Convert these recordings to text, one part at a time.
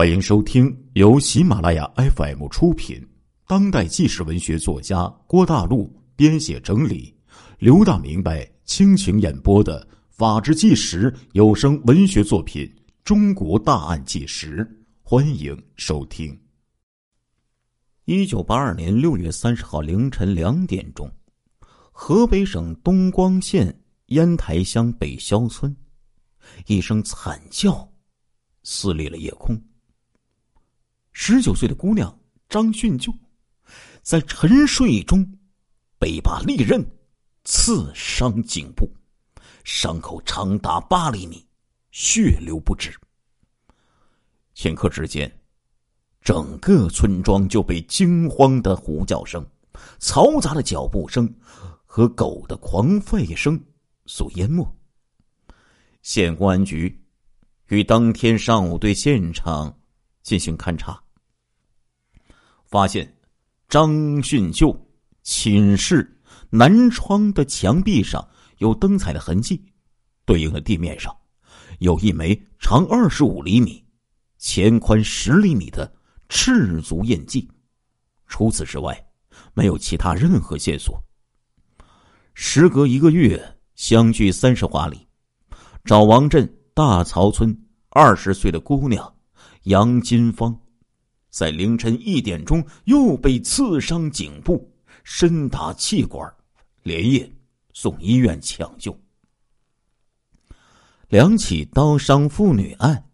欢迎收听由喜马拉雅 FM 出品、当代纪实文学作家郭大陆编写整理、刘大明白倾情演播的《法制纪实》有声文学作品《中国大案纪实》，欢迎收听。一九八二年六月三十号凌晨两点钟，河北省东光县烟台乡北肖村，一声惨叫撕裂了夜空。十九岁的姑娘张训旧，在沉睡中被一把利刃刺伤颈部，伤口长达八厘米，血流不止。顷刻之间，整个村庄就被惊慌的呼叫声、嘈杂的脚步声和狗的狂吠声所淹没。县公安局于当天上午对现场。进行勘查，发现张训旧寝室南窗的墙壁上有灯彩的痕迹，对应的地面上有一枚长二十五厘米、前宽十厘米的赤足印记。除此之外，没有其他任何线索。时隔一个月，相距三十华里，找王镇大曹村二十岁的姑娘。杨金芳，在凌晨一点钟又被刺伤颈部，深达气管，连夜送医院抢救。两起刀伤妇女案，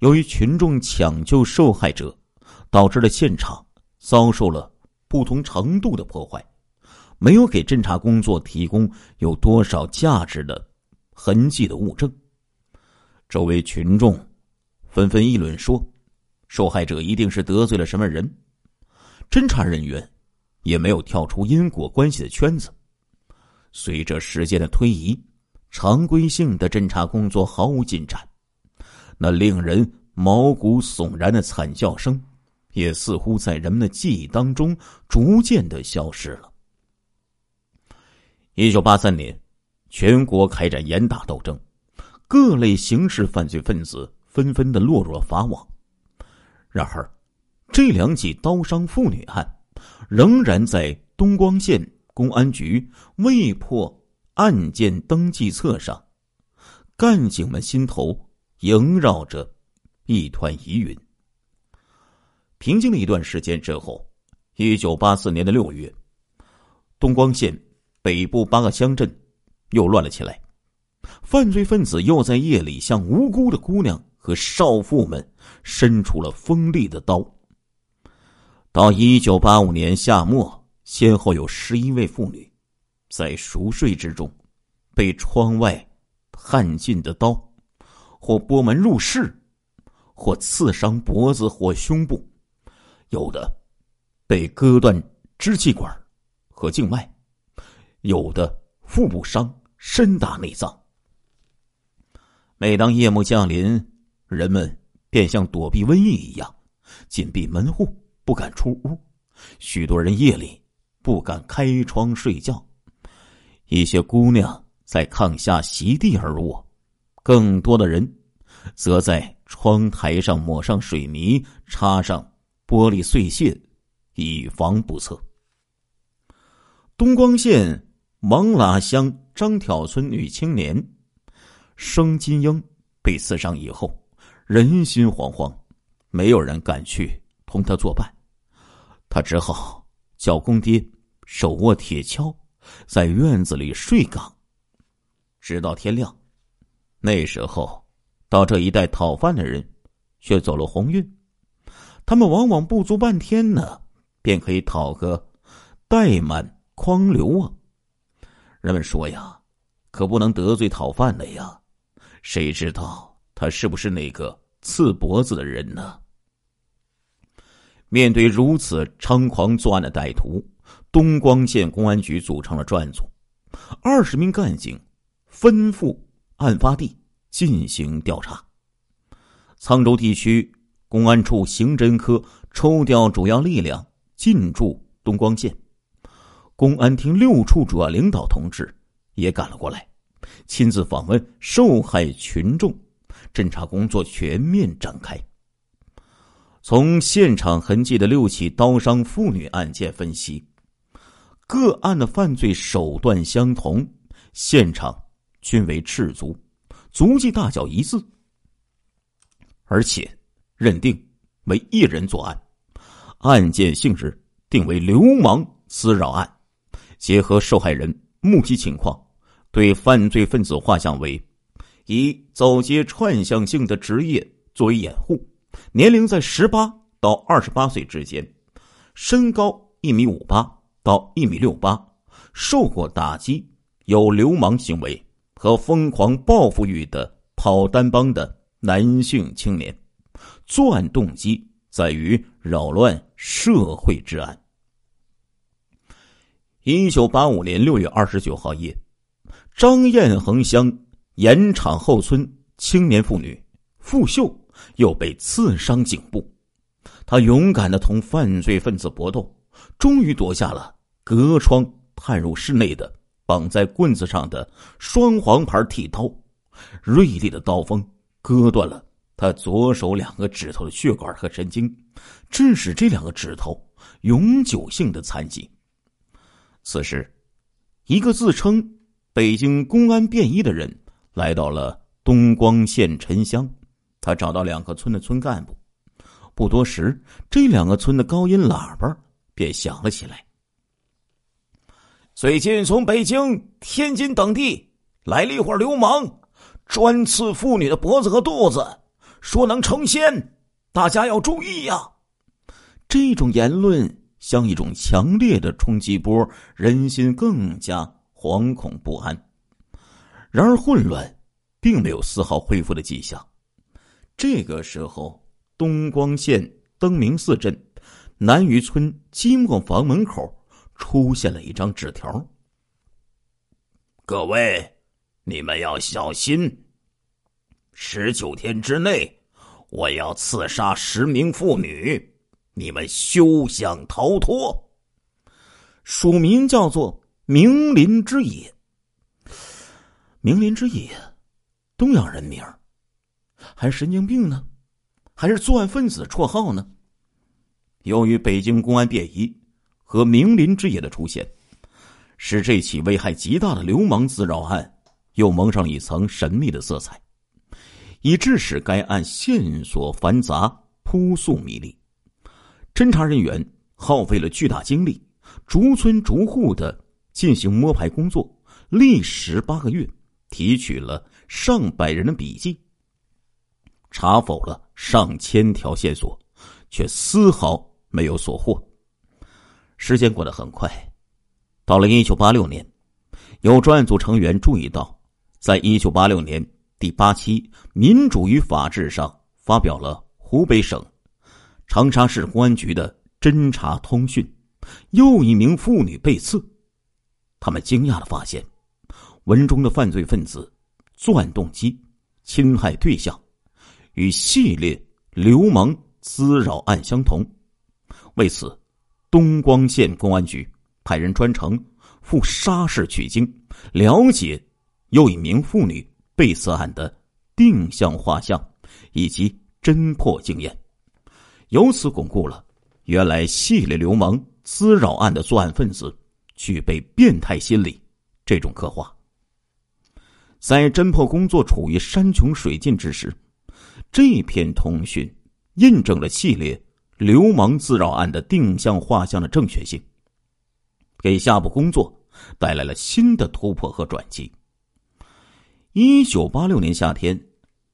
由于群众抢救受害者，导致了现场遭受了不同程度的破坏，没有给侦查工作提供有多少价值的痕迹的物证。周围群众。纷纷议论说，受害者一定是得罪了什么人。侦查人员也没有跳出因果关系的圈子。随着时间的推移，常规性的侦查工作毫无进展，那令人毛骨悚然的惨叫声，也似乎在人们的记忆当中逐渐的消失了。一九八三年，全国开展严打斗争，各类刑事犯罪分子。纷纷的落入了法网。然而，这两起刀伤妇女案仍然在东光县公安局未破案件登记册上，干警们心头萦绕着一团疑云。平静了一段时间之后，一九八四年的六月，东光县北部八个乡镇又乱了起来，犯罪分子又在夜里向无辜的姑娘。和少妇们伸出了锋利的刀。到一九八五年夏末，先后有十一位妇女在熟睡之中，被窗外探进的刀，或拨门入室，或刺伤脖子或胸部，有的被割断支气管和静脉，有的腹部伤深达内脏。每当夜幕降临，人们便像躲避瘟疫一样，紧闭门户，不敢出屋。许多人夜里不敢开窗睡觉。一些姑娘在炕下席地而卧，更多的人则在窗台上抹上水泥，插上玻璃碎屑，以防不测。东光县王喇乡张挑村女青年生金英被刺伤以后。人心惶惶，没有人敢去同他作伴，他只好叫公爹手握铁锹，在院子里睡岗，直到天亮。那时候，到这一带讨饭的人却走了鸿运，他们往往不足半天呢，便可以讨个袋满筐流啊。人们说呀，可不能得罪讨饭的呀，谁知道？他是不是那个刺脖子的人呢？面对如此猖狂作案的歹徒，东光县公安局组成了专案组，二十名干警奔赴案发地进行调查。沧州地区公安处刑侦科抽调主要力量进驻东光县，公安厅六处主要领导同志也赶了过来，亲自访问受害群众。侦查工作全面展开。从现场痕迹的六起刀伤妇女案件分析，各案的犯罪手段相同，现场均为赤足，足迹大小一致，而且认定为一人作案，案件性质定为流氓滋扰案。结合受害人目击情况，对犯罪分子画像为以走街串巷性的职业作为掩护。年龄在十八到二十八岁之间，身高一米五八到一米六八，受过打击，有流氓行为和疯狂报复欲的跑单帮的男性青年，作案动机在于扰乱社会治安。一九八五年六月二十九号夜，张堰衡乡盐场后村青年妇女傅秀。又被刺伤颈部，她勇敢的同犯罪分子搏斗，终于夺下了隔窗探入室内的绑在棍子上的双黄牌剃刀，锐利的刀锋割断了他左手两个指头的血管和神经，致使这两个指头永久性的残疾。此时，一个自称北京公安便衣的人来到了东光县陈乡。他找到两个村的村干部，不多时，这两个村的高音喇叭便响了起来。最近从北京、天津等地来了一伙流氓，专刺妇女的脖子和肚子，说能成仙，大家要注意呀！这种言论像一种强烈的冲击波，人心更加惶恐不安。然而，混乱并没有丝毫恢复的迹象。这个时候，东光县登明寺镇南渔村金磨房门口出现了一张纸条：“各位，你们要小心！十九天之内，我要刺杀十名妇女，你们休想逃脱。”署名叫做“明林之野”，明林之野，东洋人名。还是神经病呢，还是作案分子绰号呢？由于北京公安便衣和明林之野的出现，使这起危害极大的流氓滋扰案又蒙上一层神秘的色彩，以致使该案线索繁杂、扑朔迷离。侦查人员耗费了巨大精力，逐村逐户的进行摸排工作，历时八个月，提取了上百人的笔记。查否了上千条线索，却丝毫没有所获。时间过得很快，到了一九八六年，有专案组成员注意到，在一九八六年第八期《民主与法治》上发表了湖北省长沙市公安局的侦查通讯，又一名妇女被刺。他们惊讶的发现，文中的犯罪分子作案动机、侵害对象。与系列流氓滋扰案相同，为此，东光县公安局派人专程赴沙市取经，了解又一名妇女被刺案的定向画像以及侦破经验，由此巩固了原来系列流氓滋扰案的作案分子具备变态心理这种刻画。在侦破工作处于山穷水尽之时。这篇通讯印证了系列流氓自扰案的定向画像的正确性，给下步工作带来了新的突破和转机。一九八六年夏天，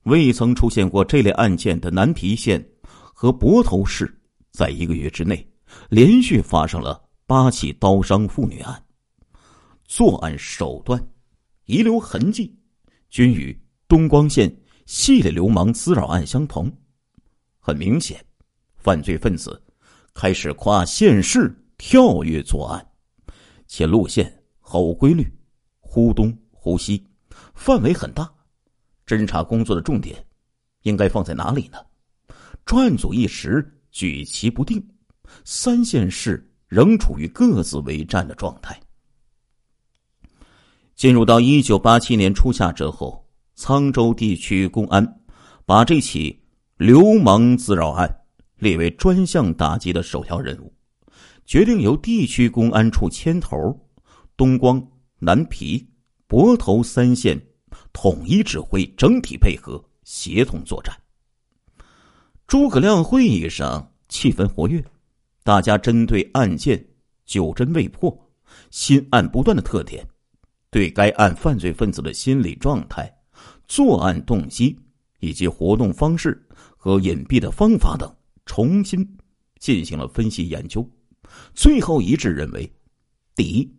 未曾出现过这类案件的南皮县和泊头市，在一个月之内连续发生了八起刀伤妇女案，作案手段、遗留痕迹均与东光县。系列流氓滋扰案相同，很明显，犯罪分子开始跨县市跳跃作案，且路线毫无规律，忽东忽西，范围很大。侦查工作的重点应该放在哪里呢？专案组一时举棋不定，三县市仍处于各自为战的状态。进入到一九八七年初夏之后。沧州地区公安把这起流氓滋扰案列为专项打击的首要任务，决定由地区公安处牵头，东光、南皮、泊头三县统一指挥，整体配合，协同作战。诸葛亮会议上气氛活跃，大家针对案件久侦未破、新案不断的特点，对该案犯罪分子的心理状态、作案动机以及活动方式和隐蔽的方法等重新进行了分析研究，最后一致认为：第一，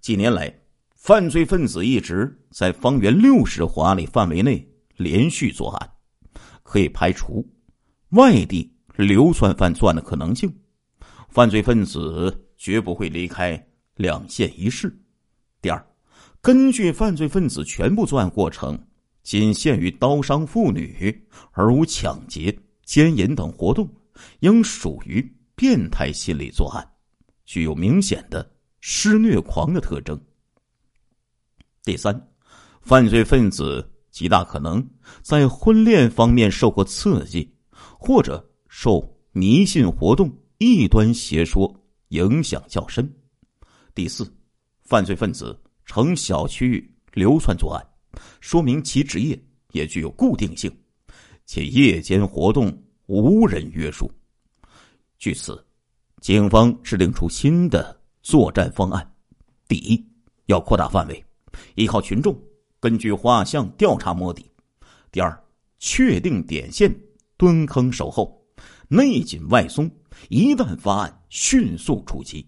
几年来犯罪分子一直在方圆六十华里范围内连续作案，可以排除。外地流窜犯作案的可能性，犯罪分子绝不会离开两县一市。第二，根据犯罪分子全部作案过程仅限于刀伤妇女而无抢劫、奸淫等活动，应属于变态心理作案，具有明显的施虐狂的特征。第三，犯罪分子极大可能在婚恋方面受过刺激。或者受迷信活动、异端邪说影响较深。第四，犯罪分子成小区域流窜作案，说明其职业也具有固定性，且夜间活动无人约束。据此，警方制定出新的作战方案：第一，要扩大范围，依靠群众，根据画像调查摸底；第二，确定点线。蹲坑守候，内紧外松，一旦发案，迅速出击。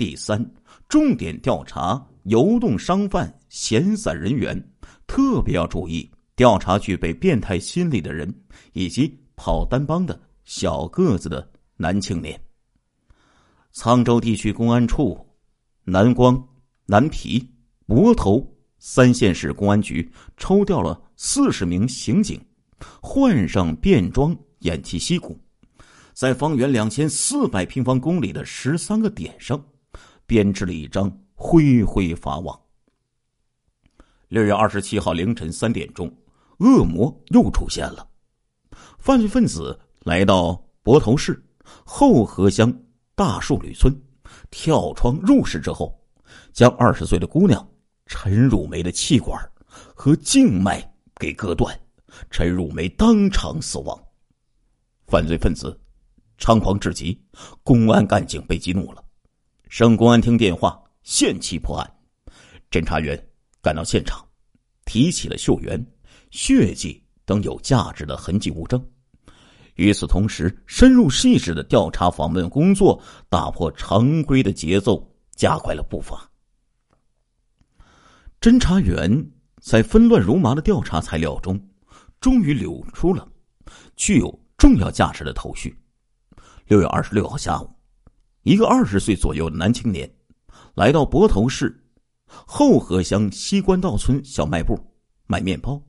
第三，重点调查游动商贩、闲散人员，特别要注意调查具备变态心理的人，以及跑单帮的小个子的男青年。沧州地区公安处、南光、南皮、泊头三县市公安局抽调了四十名刑警。换上便装，偃旗息鼓，在方圆两千四百平方公里的十三个点上，编织了一张恢恢法网。六月二十七号凌晨三点钟，恶魔又出现了。犯罪分子来到泊头市后河乡大树吕村，跳窗入室之后，将二十岁的姑娘陈汝梅的气管和静脉给割断。陈汝梅当场死亡，犯罪分子猖狂至极，公安干警被激怒了。省公安厅电话限期破案，侦查员赶到现场，提起了嗅源、血迹等有价值的痕迹物证。与此同时，深入细致的调查访问工作打破常规的节奏，加快了步伐。侦查员在纷乱如麻的调查材料中。终于流出了具有重要价值的头绪。六月二十六号下午，一个二十岁左右的男青年来到泊头市后河乡西关道村小卖部买面包，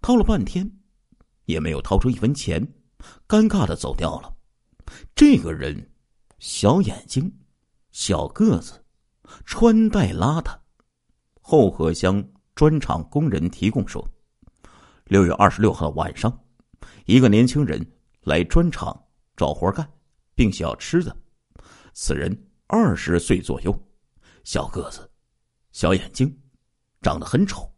掏了半天也没有掏出一分钱，尴尬的走掉了。这个人小眼睛、小个子，穿戴邋遢。后河乡砖厂工人提供说。六月二十六号晚上，一个年轻人来砖厂找活干，并需要吃的。此人二十岁左右，小个子，小眼睛，长得很丑，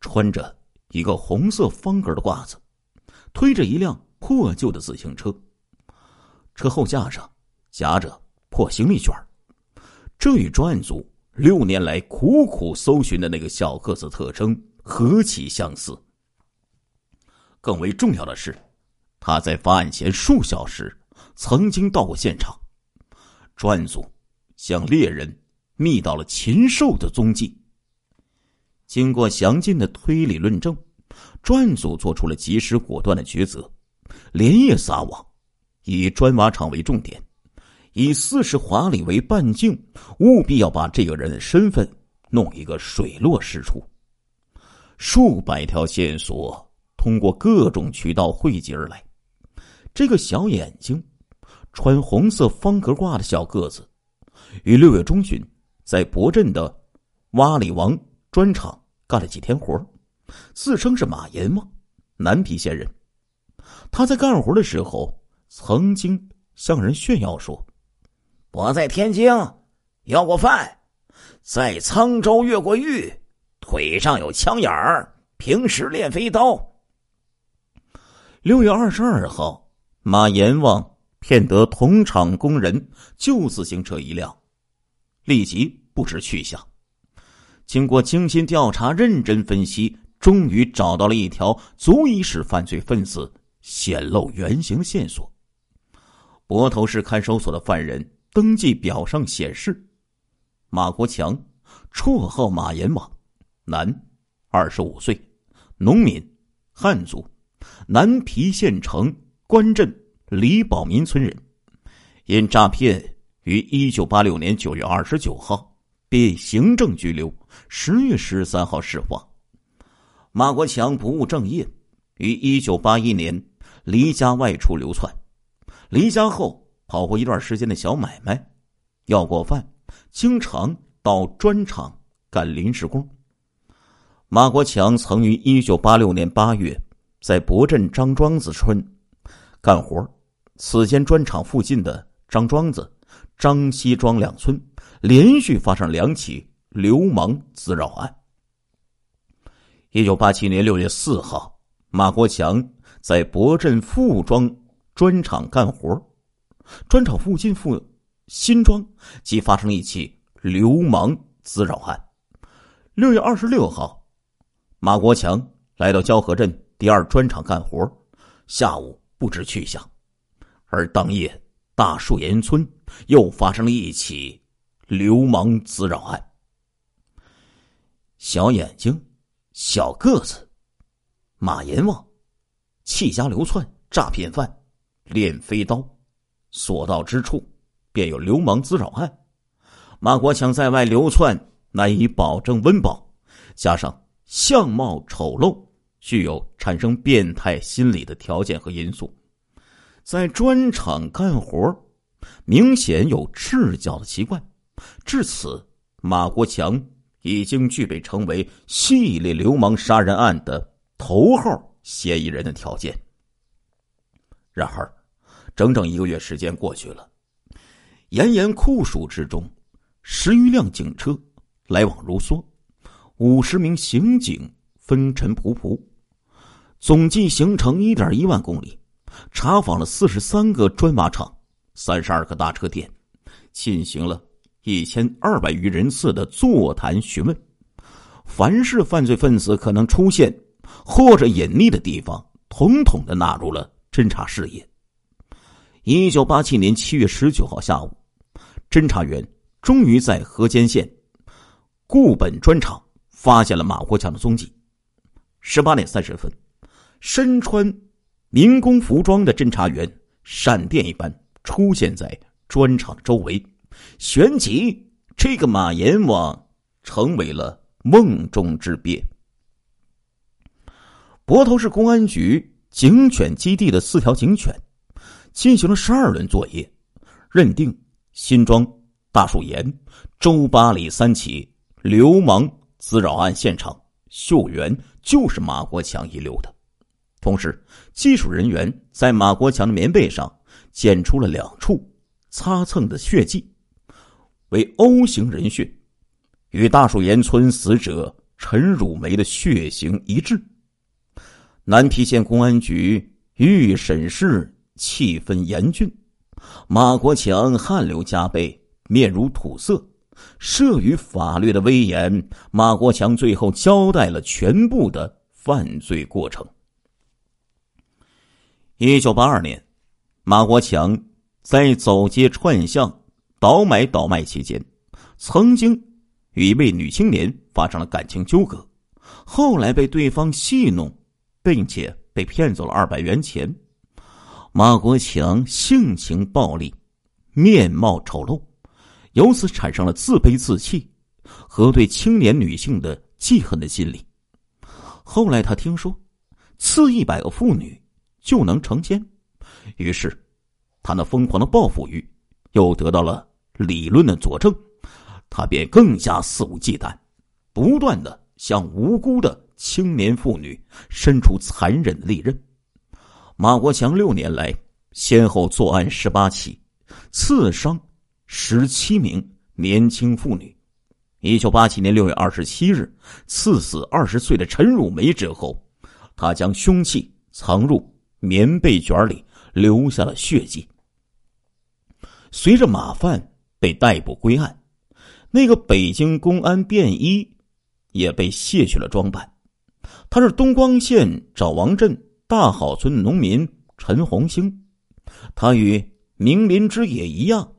穿着一个红色方格的褂子，推着一辆破旧的自行车，车后架上夹着破行李卷这与专案组六年来苦苦搜寻的那个小个子特征何其相似！更为重要的是，他在发案前数小时曾经到过现场。专案组向猎人觅到了禽兽的踪迹。经过详尽的推理论证，专案组做出了及时果断的抉择，连夜撒网，以砖瓦厂为重点，以四十华里为半径，务必要把这个人的身份弄一个水落石出。数百条线索。通过各种渠道汇集而来，这个小眼睛、穿红色方格褂的小个子，于六月中旬在博镇的洼里王砖厂干了几天活自称是马阎王，南皮县人。他在干活的时候，曾经向人炫耀说：“我在天津要过饭，在沧州越过狱，腿上有枪眼儿，平时练飞刀。”六月二十二号，马阎王骗得同厂工人旧自行车一辆，立即不知去向。经过精心调查、认真分析，终于找到了一条足以使犯罪分子显露原形线索。泊头市看守所的犯人登记表上显示，马国强，绰号马阎王，男，二十五岁，农民，汉族。南皮县城关镇李宝民村人，因诈骗于一九八六年九月二十九号被行政拘留，十月十三号释放。马国强不务正业，于一九八一年离家外出流窜，离家后跑过一段时间的小买卖，要过饭，经常到砖厂干临时工。马国强曾于一九八六年八月。在博镇张庄子村干活，此间砖厂附近的张庄子、张西庄两村连续发生两起流氓滋扰案。一九八七年六月四号，马国强在博镇富庄砖厂干活，砖厂附近附新庄即发生一起流氓滋扰案。六月二十六号，马国强来到蛟河镇。第二砖厂干活，下午不知去向。而当夜，大树岩村又发生了一起流氓滋扰案。小眼睛，小个子，马阎王，弃家流窜，诈骗犯，练飞刀，所到之处便有流氓滋扰案。马国强在外流窜，难以保证温饱，加上相貌丑陋。具有产生变态心理的条件和因素，在砖厂干活，明显有赤脚的习惯。至此，马国强已经具备成为系列流氓杀人案的头号嫌疑人的条件。然而，整整一个月时间过去了，炎炎酷暑之中，十余辆警车来往如梭，五十名刑警风尘仆仆。总计行程一点一万公里，查访了四十三个砖瓦厂、三十二个大车店，进行了一千二百余人次的座谈询问。凡是犯罪分子可能出现或者隐匿的地方，统统的纳入了侦查视野。一九八七年七月十九号下午，侦查员终于在河间县固本砖厂发现了马国强的踪迹。十八点三十分。身穿民工服装的侦查员闪电一般出现在砖厂周围，旋即这个马阎王成为了梦中之鳖。泊头市公安局警犬基地的四条警犬进行了十二轮作业，认定新庄大树岩周八里三起流氓滋扰案现场秀源就是马国强遗留的。同时，技术人员在马国强的棉被上检出了两处擦蹭的血迹，为 O 型人血，与大树岩村死者陈汝梅的血型一致。南皮县公安局预审室气氛严峻，马国强汗流浃背，面如土色。慑于法律的威严，马国强最后交代了全部的犯罪过程。一九八二年，马国强在走街串巷、倒买倒卖期间，曾经与一位女青年发生了感情纠葛，后来被对方戏弄，并且被骗走了二百元钱。马国强性情暴戾，面貌丑陋，由此产生了自卑自弃和对青年女性的记恨的心理。后来他听说，刺一百个妇女。就能成奸，于是，他那疯狂的报复欲又得到了理论的佐证，他便更加肆无忌惮，不断的向无辜的青年妇女伸出残忍的利刃。马国强六年来先后作案十八起，刺伤十七名年轻妇女。一九八七年六月二十七日，刺死二十岁的陈汝梅之后，他将凶器藏入棉被卷里，留下了血迹。随着马范被逮捕归案，那个北京公安便衣也被卸去了装扮。他是东光县找王镇大好村农民陈红星，他与明林之野一样，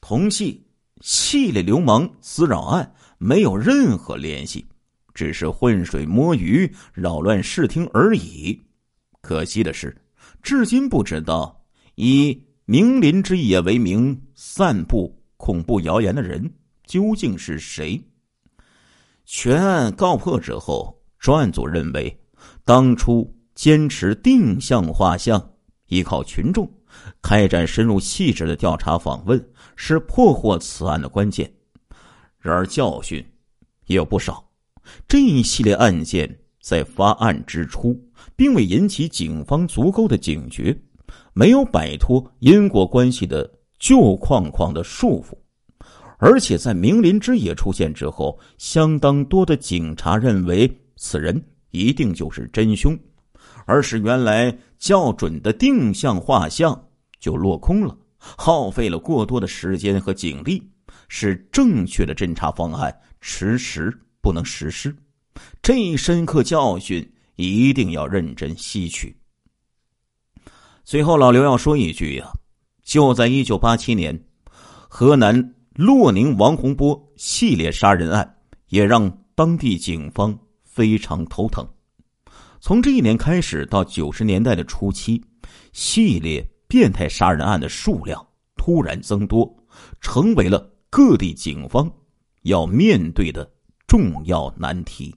同系。系列流氓滋扰案没有任何联系，只是浑水摸鱼、扰乱视听而已。可惜的是，至今不知道以明林之野为名散布恐怖谣言的人究竟是谁。全案告破之后，专案组认为，当初坚持定向画像，依靠群众。开展深入细致的调查访问是破获此案的关键。然而教训也有不少。这一系列案件在发案之初，并未引起警方足够的警觉，没有摆脱因果关系的旧框框的束缚。而且在明林之野出现之后，相当多的警察认为此人一定就是真凶，而是原来校准的定向画像。就落空了，耗费了过多的时间和警力，使正确的侦查方案迟迟不能实施。这一深刻教训一定要认真吸取。最后，老刘要说一句呀，就在一九八七年，河南洛宁王洪波系列杀人案也让当地警方非常头疼。从这一年开始到九十年代的初期，系列。变态杀人案的数量突然增多，成为了各地警方要面对的重要难题。